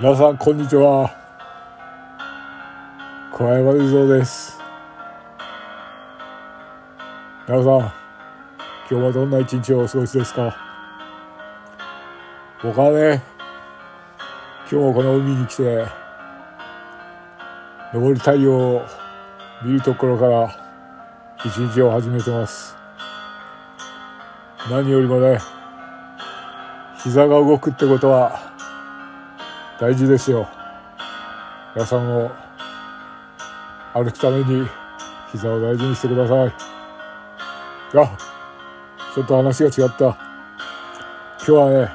皆さんこんにちは。小山雄三です。皆さん今日はどんな一日をお過ごしですか？僕はね今日もこの海に来て昇る太陽を見るところから一日を始めてます。何よりもね膝が動くってことは大事ですよ。皆さんも歩くために膝を大事にしてください。あちょっと話が違った。今日はね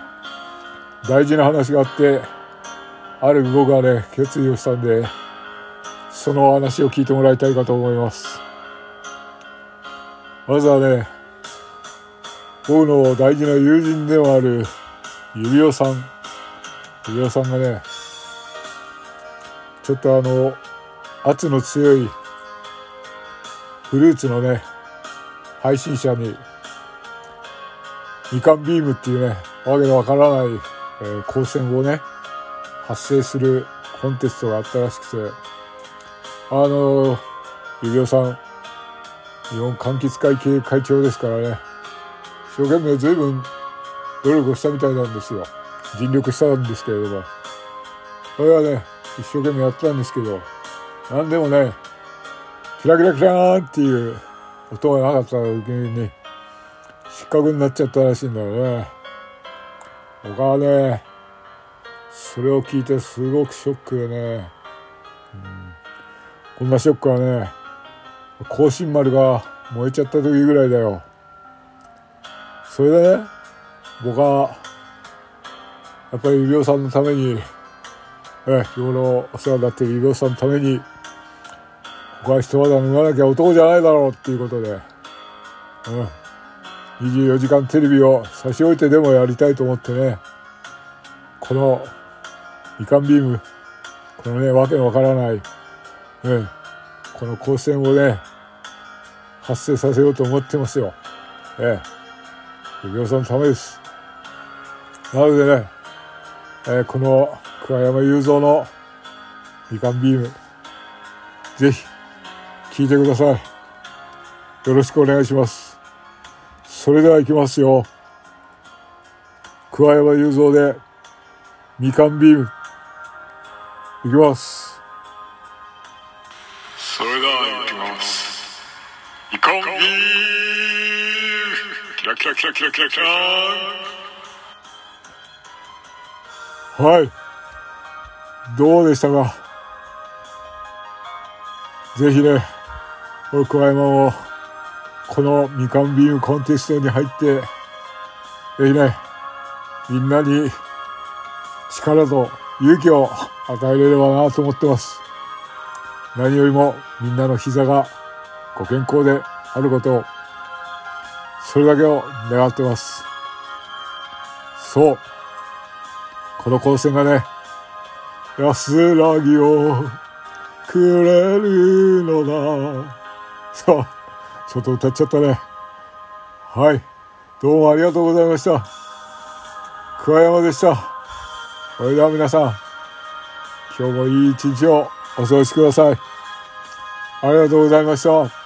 大事な話があってある僕がね決意をしたんでその話を聞いてもらいたいかと思います。まずはね僕の大事な友人でもある指輪さん指輪さんがねちょっとあの圧の強いフルーツのね配信者にみかんビームっていうねわけのわからない、えー、光線をね発生するコンテストがあったらしくてあの指輪さん日本柑橘会系会長ですからね一生懸命随分努力をしたみたいなんですよ。尽力したんですけれども。それはね一生懸命やったんですけど何でもねキラキラキラーンっていう音がなかった時に失格になっちゃったらしいんだよね。他はねそれを聞いてすごくショックでね、うん、こんなショックはね甲信丸が燃えちゃった時ぐらいだよ。それでね僕はやっぱり医療さんのためにえ日頃お世話になっている医療さんのためにここは一肌脱がなきゃ男じゃないだろうっていうことで、うん、24時間テレビを差し置いてでもやりたいと思ってねこのみかんビームこのねわけのわからない、ね、この光線をね発生させようと思ってますよ。ええ。指輪さんのためです。なのでね、えー、この桑山雄三のみかんビーム、ぜひ聞いてください。よろしくお願いします。それでは行きますよ。桑山雄三でみかんビーム、いきます。それでは行きます。みかんビームキラキラキラキラキラキラはい。どうでしたか？ぜひね桑山もこのみかんビームコンテストに入ってぜひねみんなに力と勇気を与えれればなと思ってます。何よりもみんなの膝がご健康であることをそれだけを願ってます。そう。この光線がね、安らぎをくれるのだ。さあ、ちょっと歌っちゃったね。はい。どうもありがとうございました。桑山でした。それでは皆さん、今日もいい一日をお過ごしください。ありがとうございました。